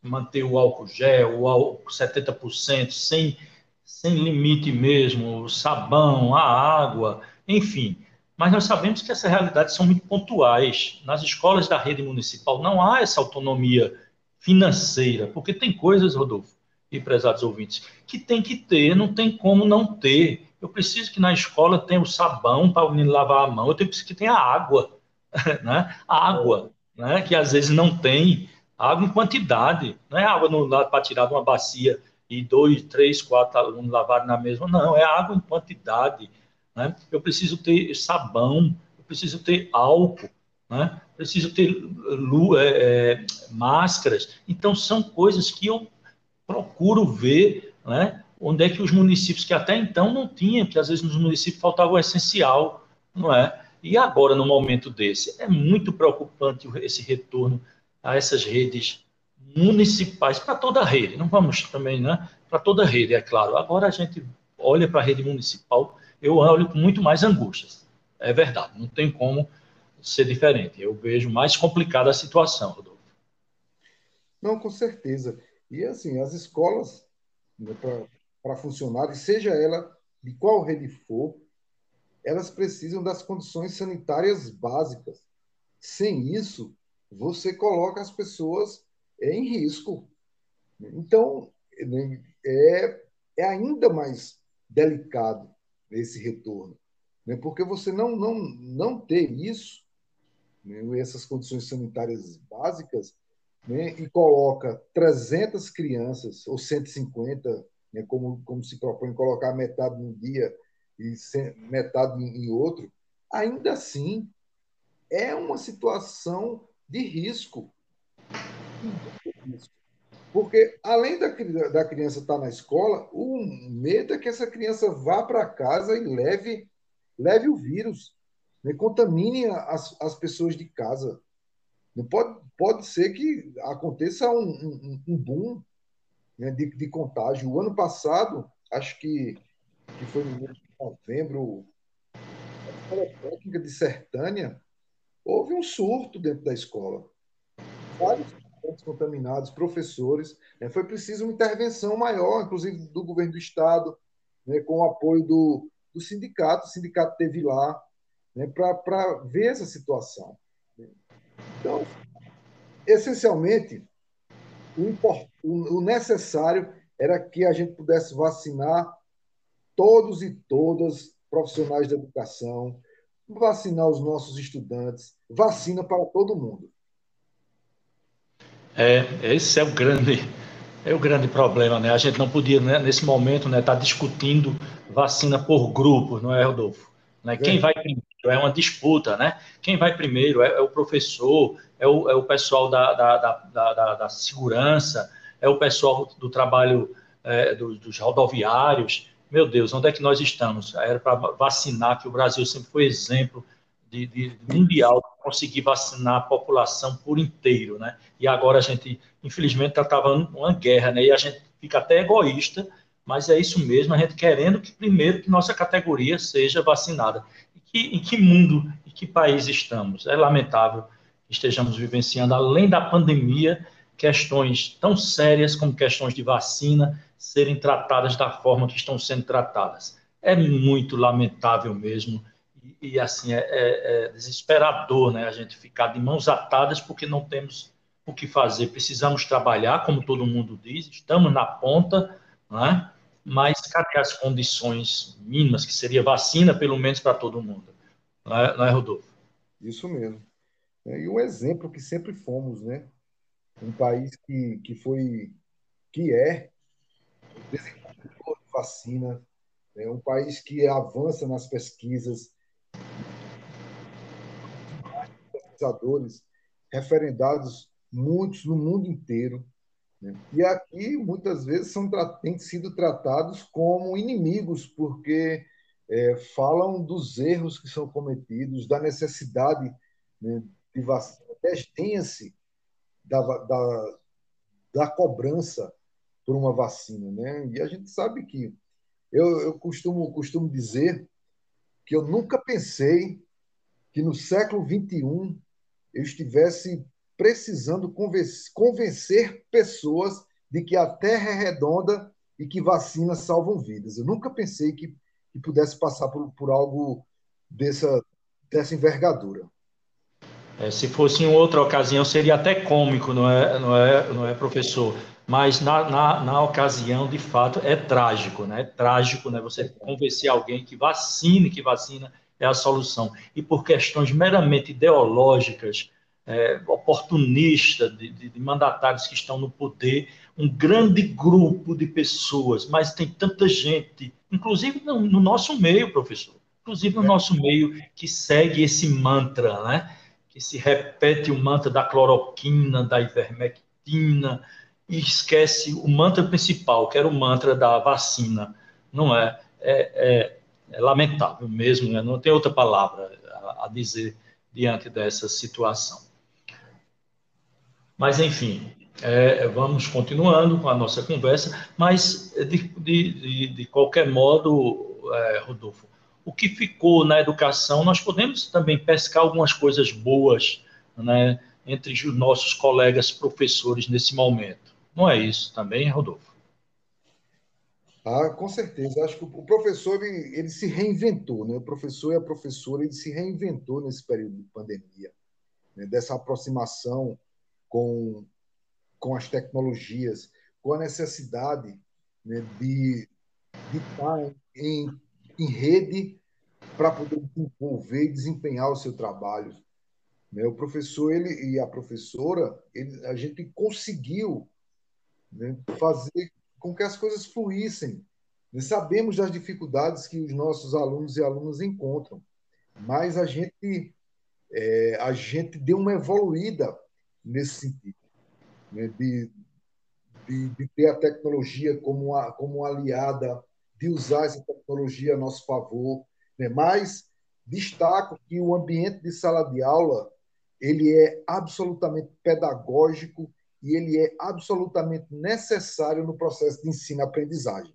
manter o álcool gel, o álcool 70%, sem, sem limite mesmo, o sabão, a água, enfim, mas nós sabemos que essas realidades são muito pontuais. Nas escolas da rede municipal não há essa autonomia financeira, porque tem coisas, Rodolfo e prezados ouvintes, que tem que ter, não tem como não ter. Eu preciso que na escola tenha o sabão para o menino lavar a mão, eu preciso que tenha água, né? Água, né? que às vezes não tem, água em quantidade, não é água para tirar de uma bacia e dois, três, quatro alunos lavarem na mesma, não, é água em quantidade né? eu preciso ter sabão, eu preciso ter álcool, né? preciso ter é, é, máscaras. Então, são coisas que eu procuro ver né? onde é que os municípios que até então não tinham, que às vezes nos municípios faltava o essencial, não é? E agora, no momento desse, é muito preocupante esse retorno a essas redes municipais, para toda a rede, não vamos também, né? Para toda a rede, é claro. Agora a gente olha para a rede municipal eu olho com muito mais angústias. É verdade, não tem como ser diferente. Eu vejo mais complicada a situação, Rodolfo. Não, com certeza. E assim, as escolas, né, para funcionar, seja ela de qual rede for, elas precisam das condições sanitárias básicas. Sem isso, você coloca as pessoas em risco. Então, né, é, é ainda mais delicado esse retorno. Né? Porque você não, não, não ter isso, né? essas condições sanitárias básicas, né? e coloca 300 crianças, ou 150, né? como, como se propõe colocar metade num dia e metade em outro, ainda assim é uma situação de risco. Porque, além da, da criança estar na escola, o medo é que essa criança vá para casa e leve, leve o vírus, né? contamine as, as pessoas de casa. Pode, pode ser que aconteça um, um, um boom né, de, de contágio. O ano passado, acho que, que foi no mês de novembro, a técnica de Sertânia, houve um surto dentro da escola. Vários contaminados, professores. Né? Foi preciso uma intervenção maior, inclusive do governo do Estado, né? com o apoio do, do sindicato. O sindicato teve lá né? para ver essa situação. Então, essencialmente, o, o necessário era que a gente pudesse vacinar todos e todas profissionais da educação, vacinar os nossos estudantes, vacina para todo mundo. É, esse é o grande, é o grande problema, né? A gente não podia, né, nesse momento, né, estar tá discutindo vacina por grupo, não é, Rodolfo? Né? Quem vai primeiro é uma disputa, né? Quem vai primeiro é, é o professor, é o, é o pessoal da, da, da, da, da segurança, é o pessoal do trabalho é, dos, dos rodoviários. Meu Deus, onde é que nós estamos? Era para vacinar, que o Brasil sempre foi exemplo de, de mundial conseguir vacinar a população por inteiro, né? E agora a gente, infelizmente, está travando uma guerra, né? E a gente fica até egoísta mas é isso mesmo, a gente querendo que primeiro que nossa categoria seja vacinada. E que, em que mundo, em que país estamos? É lamentável que estejamos vivenciando, além da pandemia, questões tão sérias como questões de vacina serem tratadas da forma que estão sendo tratadas. É muito lamentável mesmo e, assim é, é, é, desesperador, né? A gente ficar de mãos atadas porque não temos o que fazer. Precisamos trabalhar, como todo mundo diz, estamos na ponta, né? Mas cadê as condições mínimas que seria vacina, pelo menos para todo mundo? Não é, não é Rodolfo? Isso mesmo. É, e um exemplo que sempre fomos, né? um país que, que foi, que é desenvolvedor de vacina, é um país que avança nas pesquisas, pesquisadores referendados muitos no mundo inteiro. Né? E aqui, muitas vezes, são, têm sido tratados como inimigos, porque é, falam dos erros que são cometidos, da necessidade né, de vacina. Desdenha-se da, da, da cobrança por uma vacina. Né? E a gente sabe que. Eu, eu costumo, costumo dizer que eu nunca pensei que no século XXI eu estivesse precisando convencer, pessoas de que a Terra é redonda e que vacinas salvam vidas. Eu nunca pensei que, que pudesse passar por, por algo dessa, dessa envergadura. É, se fosse em outra ocasião, seria até cômico, não é, não é, não é professor? Mas na, na, na ocasião, de fato, é trágico, né? É trágico, né? Você convencer alguém que vacine, que vacina é a solução. E por questões meramente ideológicas, é, oportunistas, de, de, de mandatários que estão no poder, um grande grupo de pessoas, mas tem tanta gente, inclusive no, no nosso meio, professor, inclusive no é. nosso meio, que segue esse mantra, né? que se repete o mantra da cloroquina, da ivermectina, e esquece o mantra principal, que era o mantra da vacina. Não é? É, é, é lamentável mesmo, né? não tem outra palavra a, a dizer diante dessa situação. Mas, enfim, é, vamos continuando com a nossa conversa, mas de, de, de, qualquer modo, é, Rodolfo, o que ficou na educação, nós podemos também pescar algumas coisas boas né, entre os nossos colegas professores nesse momento. Não é isso também, Rodolfo? Ah, com certeza. Acho que o professor ele, ele se reinventou, né? O professor e a professora ele se reinventou nesse período de pandemia, né? dessa aproximação com, com as tecnologias, com a necessidade né, de, de estar em em rede para poder desenvolver e desempenhar o seu trabalho. Né? O professor ele, e a professora, ele, a gente conseguiu né, fazer com que as coisas fluíssem. Né? Sabemos das dificuldades que os nossos alunos e alunas encontram, mas a gente, é, a gente deu uma evoluída nesse sentido, né? de, de, de, ter a tecnologia como, a, como aliada de usar essa tecnologia a nosso favor, né? mas destaco que o ambiente de sala de aula ele é absolutamente pedagógico e ele é absolutamente necessário no processo de ensino-aprendizagem.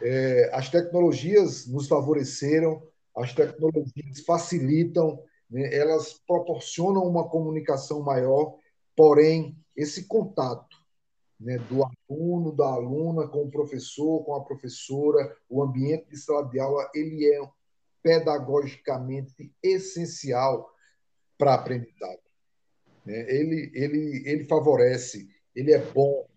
É, as tecnologias nos favoreceram, as tecnologias facilitam, né? elas proporcionam uma comunicação maior, porém, esse contato né, do aluno, da aluna com o professor, com a professora, o ambiente de sala de aula, ele é pedagogicamente essencial para a aprendizagem. Né? Ele, ele, ele favorece, ele é bom,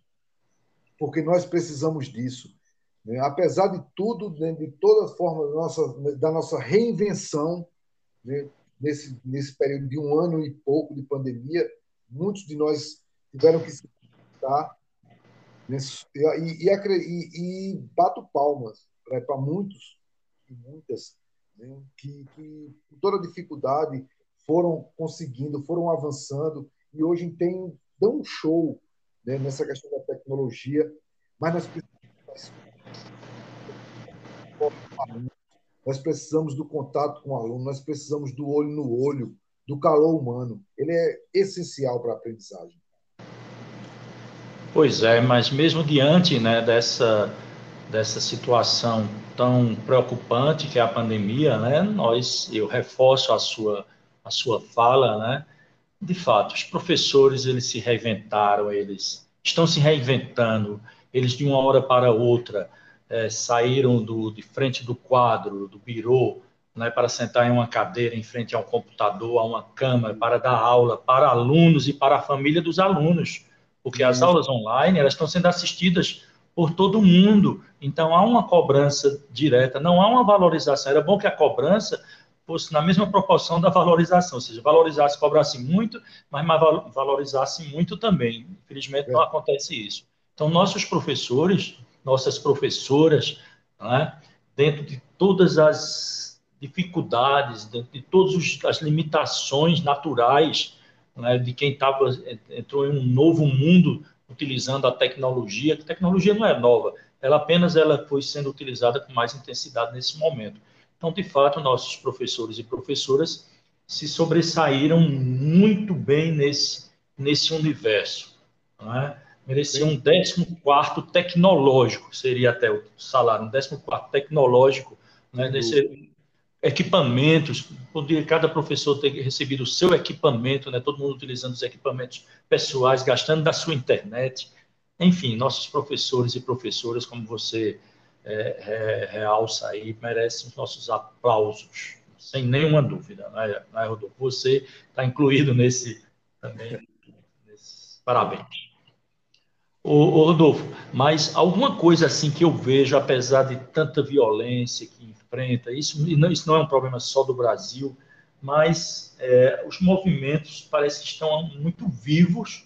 porque nós precisamos disso. Né? Apesar de tudo, né, de toda forma da nossa, da nossa reinvenção, né, nesse, nesse período de um ano e pouco de pandemia, muitos de nós tiveram que se adaptar e, e, e, e bato palmas para muitos e muitas né, que, que, com toda dificuldade, foram conseguindo, foram avançando e hoje tem, dão um show né, nessa questão da tecnologia, mas nós precisamos, nós precisamos do contato com o aluno, nós precisamos do olho no olho, do calor humano. Ele é essencial para a aprendizagem. Pois é, mas mesmo diante né, dessa, dessa situação tão preocupante que é a pandemia, né, nós, eu reforço a sua, a sua fala, né, de fato, os professores eles se reinventaram, eles estão se reinventando, eles de uma hora para outra é, saíram do, de frente do quadro, do birô, né, para sentar em uma cadeira em frente a um computador, a uma câmera, para dar aula para alunos e para a família dos alunos. Porque as aulas online elas estão sendo assistidas por todo mundo, então há uma cobrança direta, não há uma valorização. Era bom que a cobrança fosse na mesma proporção da valorização, ou seja, valorizasse, cobrasse muito, mas valorizasse muito também. Infelizmente não é. acontece isso. Então nossos professores, nossas professoras, né, dentro de todas as dificuldades, dentro de todas as limitações naturais né, de quem tava, entrou em um novo mundo utilizando a tecnologia, que a tecnologia não é nova, ela apenas ela foi sendo utilizada com mais intensidade nesse momento. Então, de fato, nossos professores e professoras se sobressaíram muito bem nesse, nesse universo. Né? Merecia um 14 tecnológico, seria até o salário, um 14 tecnológico, né? nesse, equipamentos, poderia cada professor ter recebido o seu equipamento, né? todo mundo utilizando os equipamentos pessoais, gastando da sua internet. Enfim, nossos professores e professoras, como você é, é, realça aí, merecem os nossos aplausos, sem nenhuma dúvida, né, né Rodolfo? Você está incluído nesse também. Nesse, parabéns. Ô, ô, Rodolfo, mas alguma coisa assim que eu vejo, apesar de tanta violência que enfrenta, isso, isso não é um problema só do Brasil, mas é, os movimentos parece que estão muito vivos,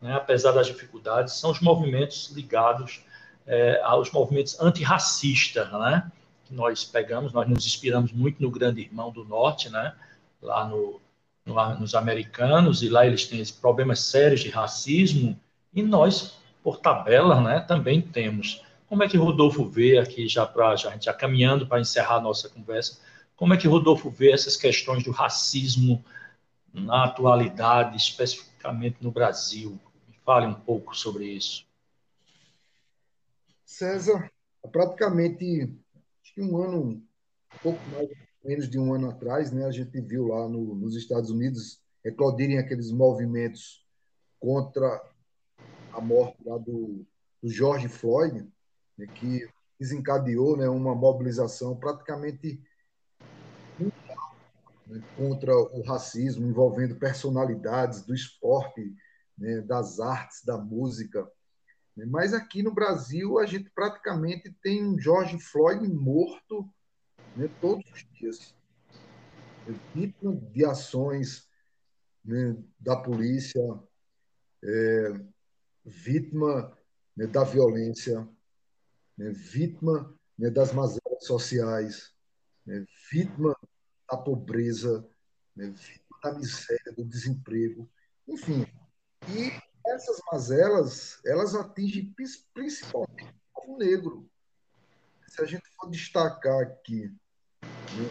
né, apesar das dificuldades, são os movimentos ligados é, aos movimentos antirracistas, né, que nós pegamos, nós nos inspiramos muito no Grande Irmão do Norte, né, lá no, no, nos americanos, e lá eles têm problemas sérios de racismo, e nós por tabela, né, também temos. Como é que Rodolfo vê aqui, já para já, já caminhando para encerrar a nossa conversa, como é que Rodolfo vê essas questões do racismo na atualidade, especificamente no Brasil? Fale um pouco sobre isso. César, praticamente um ano, um pouco mais menos de um ano atrás, né, a gente viu lá no, nos Estados Unidos eclodirem aqueles movimentos contra a morte lá do, do George Floyd, né, que desencadeou né, uma mobilização praticamente né, contra o racismo, envolvendo personalidades do esporte, né, das artes, da música. Né. Mas aqui no Brasil, a gente praticamente tem um George Floyd morto né, todos os dias, vítima de ações né, da polícia, é, vítima né, da violência, né, vítima né, das mazelas sociais, vítima da pobreza, vítima da miséria, do desemprego, enfim. E essas mazelas, elas atingem principalmente o negro. Se a gente for destacar aqui né,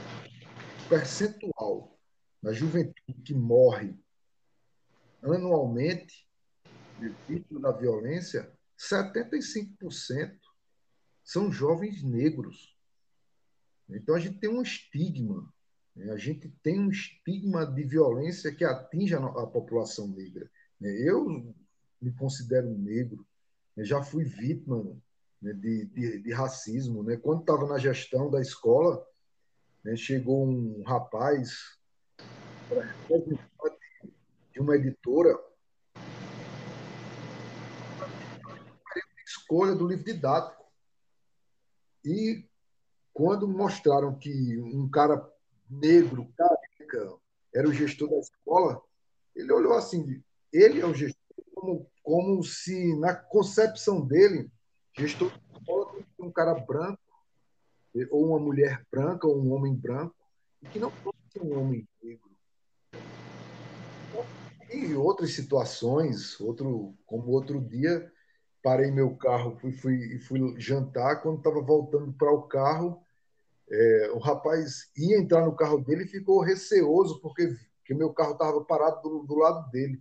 o percentual da juventude que morre anualmente, vítimas da violência, 75% são jovens negros. Então a gente tem um estigma, né? a gente tem um estigma de violência que atinge a, a população negra. Né? Eu me considero negro, né? já fui vítima de, de, de racismo. Quando estava na gestão da escola, chegou um rapaz de uma editora escolha do livro didático. E quando mostraram que um cara negro, careca, era o gestor da escola, ele olhou assim, ele é o gestor, como, como se na concepção dele, gestor da escola um cara branco, ou uma mulher branca, ou um homem branco, e que não pode ser um homem negro. E outras situações, outro, como outro dia, parei meu carro, fui, fui, fui jantar. Quando estava voltando para o carro, é, o rapaz ia entrar no carro dele e ficou receoso, porque que meu carro estava parado do, do, lado dele.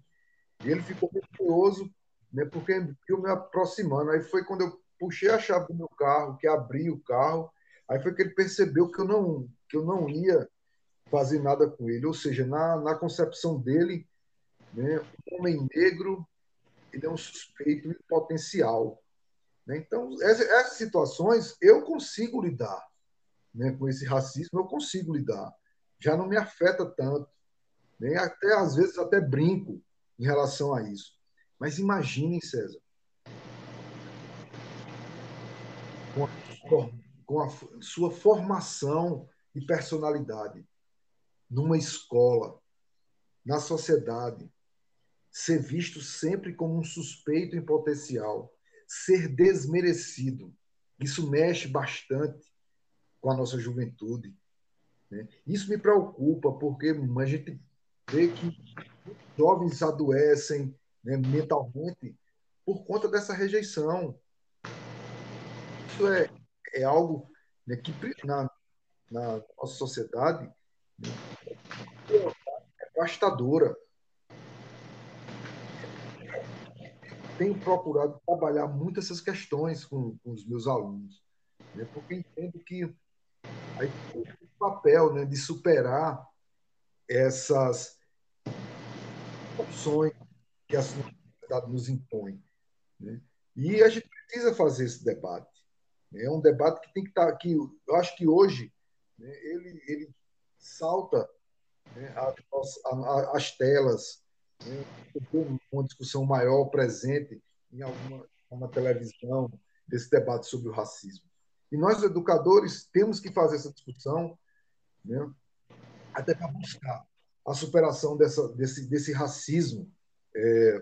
E ele ficou receoso né, porque eu me aproximando. Aí foi quando eu puxei a chave do meu carro, que abri o carro, aí foi que ele percebeu que eu não, que eu não ia fazer nada com ele. Ou seja, na, na concepção dele, né, um homem negro ele é um suspeito potencial. Né? Então, essas, essas, situações eu consigo lidar né, com esse racismo, eu consigo lidar. Já não me afeta tanto. Né? Até às vezes até brinco em relação a isso. Mas imaginem, César, com a, com a sua formação e personalidade numa escola, na sociedade, ser visto sempre como um suspeito em potencial, ser desmerecido. Isso mexe bastante com a nossa juventude. Né? Isso me preocupa, porque a gente vê que jovens adoecem né, mentalmente por conta dessa rejeição. Isso é, é algo né, que na, na nossa sociedade né, é devastadora. Tenho procurado trabalhar muito essas questões com, com os meus alunos, né, porque entendo que aí, o papel né, de superar essas opções que a sociedade nos impõe. Né? E a gente precisa fazer esse debate. Né? É um debate que tem que estar aqui. Eu acho que hoje né, ele, ele salta né, as, as telas, né, uma discussão maior presente em alguma na televisão desse debate sobre o racismo. E nós, educadores, temos que fazer essa discussão né, até para buscar a superação dessa, desse, desse racismo é,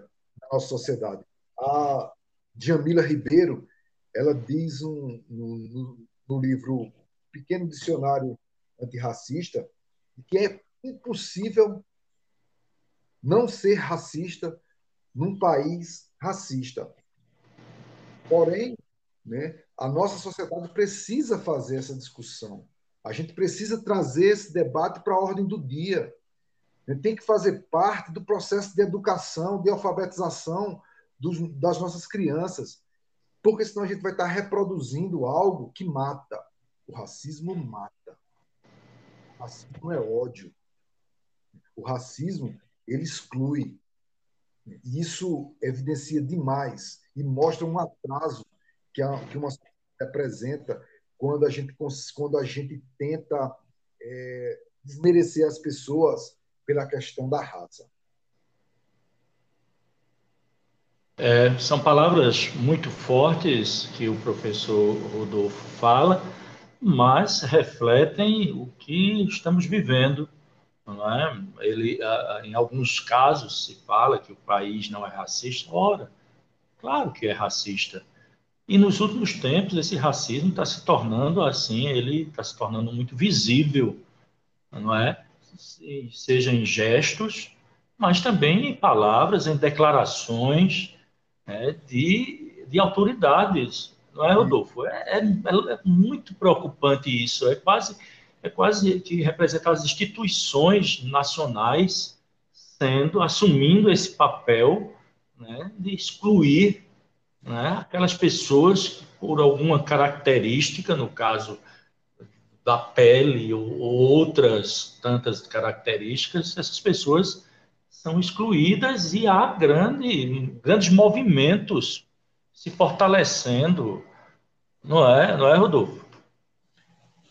na nossa sociedade. A Djamila Ribeiro, ela diz um, no, livro Pequeno Dicionário Antirracista que é impossível não ser racista num país racista. Porém, né, a nossa sociedade precisa fazer essa discussão. A gente precisa trazer esse debate para a ordem do dia tem que fazer parte do processo de educação, de alfabetização dos, das nossas crianças, porque senão a gente vai estar reproduzindo algo que mata. O racismo mata. O racismo é ódio. O racismo ele exclui. Isso evidencia demais e mostra um atraso que, a, que uma sociedade apresenta quando a gente, quando a gente tenta é, desmerecer as pessoas pela questão da raça. É, são palavras muito fortes que o professor Rodolfo fala, mas refletem o que estamos vivendo. É? Ele, em alguns casos, se fala que o país não é racista. Ora, claro que é racista. E nos últimos tempos, esse racismo está se tornando assim, ele está se tornando muito visível, não é? Seja em gestos, mas também em palavras, em declarações né, de, de autoridades, não é, Rodolfo? É, é, é, muito preocupante isso, é quase, é quase que representar as instituições nacionais sendo, assumindo esse papel né, de excluir né, aquelas pessoas que, por alguma característica, no caso da pele ou outras tantas características, essas pessoas são excluídas e há grande, grandes movimentos se fortalecendo, não é, não é, Rodolfo?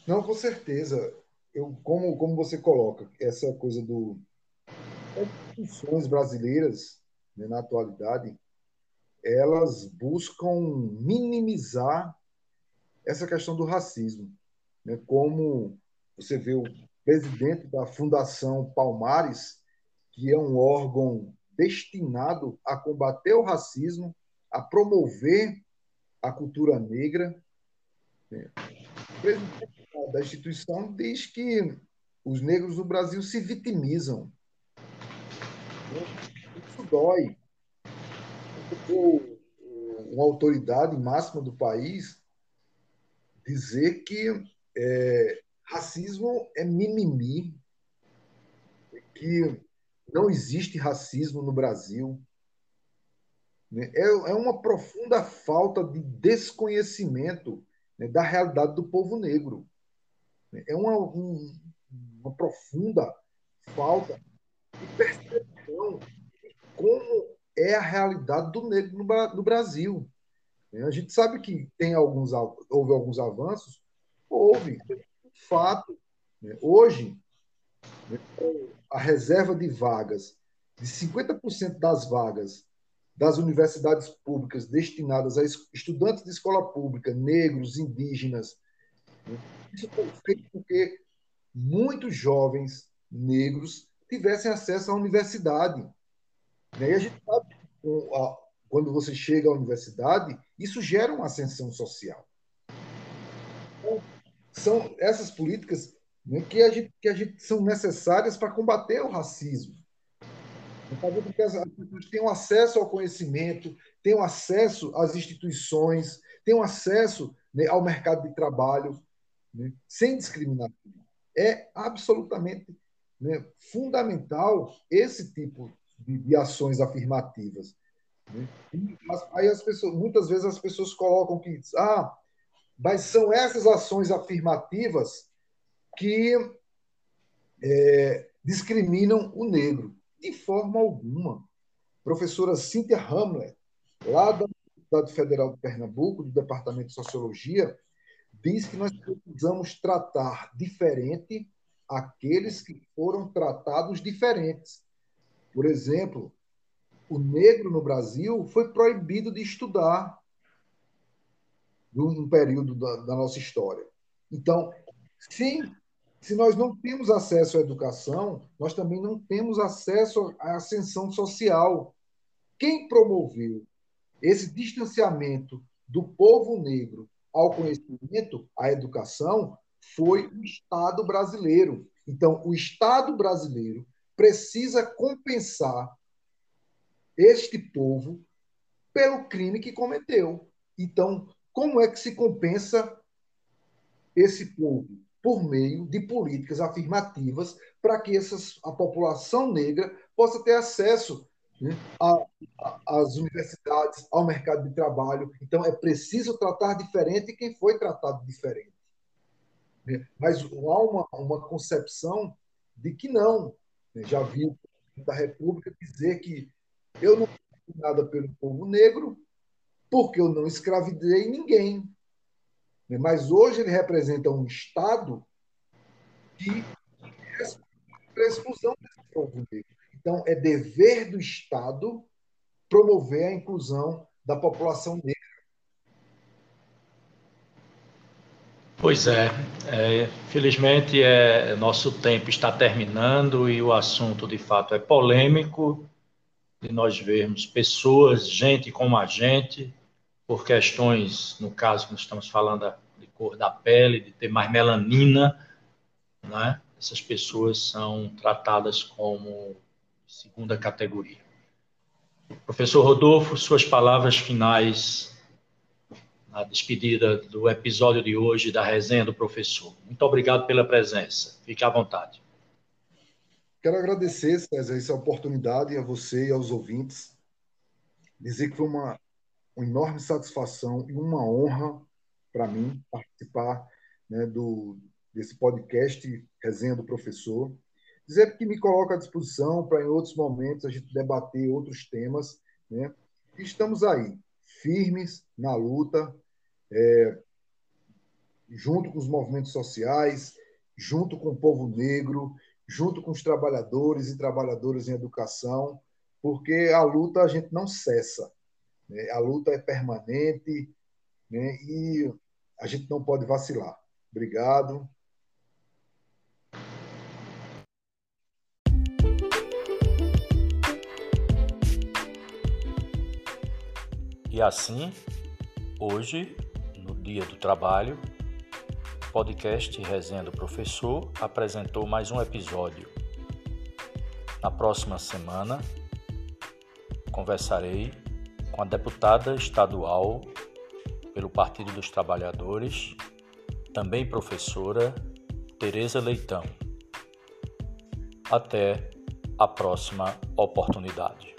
Não, com certeza. Eu, como, como você coloca, essa coisa do instituições brasileiras né, na atualidade, elas buscam minimizar essa questão do racismo né, como você vê o presidente da Fundação Palmares, que é um órgão destinado a combater o racismo, a promover a cultura negra. Né. O presidente da instituição diz que os negros do Brasil se vitimizam. Isso dói. Uma autoridade máxima do país dizer que é, racismo é mimimi, que não existe racismo no Brasil. né, é, é uma profunda falta de desconhecimento né, da realidade do povo negro. É uma, um, uma profunda falta de percepção de como é a realidade do negro no, no Brasil. A gente sabe que tem alguns, houve alguns avanços, houve, fato. Né? Hoje, né, a reserva de vagas, de 50% das vagas das universidades públicas destinadas a estudantes de escola pública, negros, indígenas, né? isso foi feito porque muitos jovens negros tivessem acesso à universidade. Né? E a gente sabe quando você chega à universidade, isso gera uma ascensão social. São essas políticas né, que, a gente, que a gente são necessárias para combater o racismo. Fazer com que as pessoas tenham acesso ao conhecimento, tenham acesso às instituições, tenham acesso né, ao mercado de trabalho, né, sem discriminação. É absolutamente né, fundamental esse tipo de, de ações afirmativas. Né? aí as pessoas, muitas vezes as pessoas colocam que ah, mas são essas ações afirmativas que é, discriminam o negro. De forma alguma. Professora Cíntia Hamlet, lá da Universidade Federal de Pernambuco, do Departamento de Sociologia, diz que nós precisamos tratar diferente aqueles que foram tratados diferentes. Por exemplo, o negro no Brasil foi proibido de estudar num período da, da nossa história. Então, sim, se nós não temos acesso à educação, nós também não temos acesso à ascensão social. Quem promoveu esse distanciamento do povo negro ao conhecimento, à educação, foi o Estado brasileiro. Então, o Estado brasileiro precisa compensar este povo pelo crime que cometeu. Então, como é que se compensa esse povo? Por meio de políticas afirmativas para que essas, a população negra possa ter acesso né, às universidades, ao mercado de trabalho. Então, é preciso tratar diferente quem foi tratado diferente. Né? Mas há uma, uma concepção de que não. Né? Já vi da República dizer que eu não fiz nada pelo povo negro, porque eu não escravidei ninguém. Mas hoje ele representa um Estado que é exclusão desse povo negro. Então, é dever do Estado promover a inclusão da população negra. Pois é, é, felizmente é, nosso tempo está terminando e o assunto de fato é polêmico de nós vermos pessoas, gente como a gente, por questões, no caso que nós estamos falando de cor da pele, de ter mais melanina, né? essas pessoas são tratadas como segunda categoria. Professor Rodolfo, suas palavras finais na despedida do episódio de hoje da resenha do professor. Muito obrigado pela presença. Fique à vontade. Quero agradecer, César, essa oportunidade a você e aos ouvintes. Dizer que foi uma, uma enorme satisfação e uma honra para mim participar né, do, desse podcast Resenha do Professor. Dizer que me coloca à disposição para, em outros momentos, a gente debater outros temas. Né? E estamos aí, firmes na luta, é, junto com os movimentos sociais, junto com o povo negro, junto com os trabalhadores e trabalhadoras em educação, porque a luta a gente não cessa. Né? A luta é permanente né? e a gente não pode vacilar. Obrigado. E assim, hoje, no Dia do Trabalho, podcast Resenha do Professor apresentou mais um episódio. Na próxima semana, conversarei com a deputada estadual pelo Partido dos Trabalhadores, também professora, Tereza Leitão. Até a próxima oportunidade.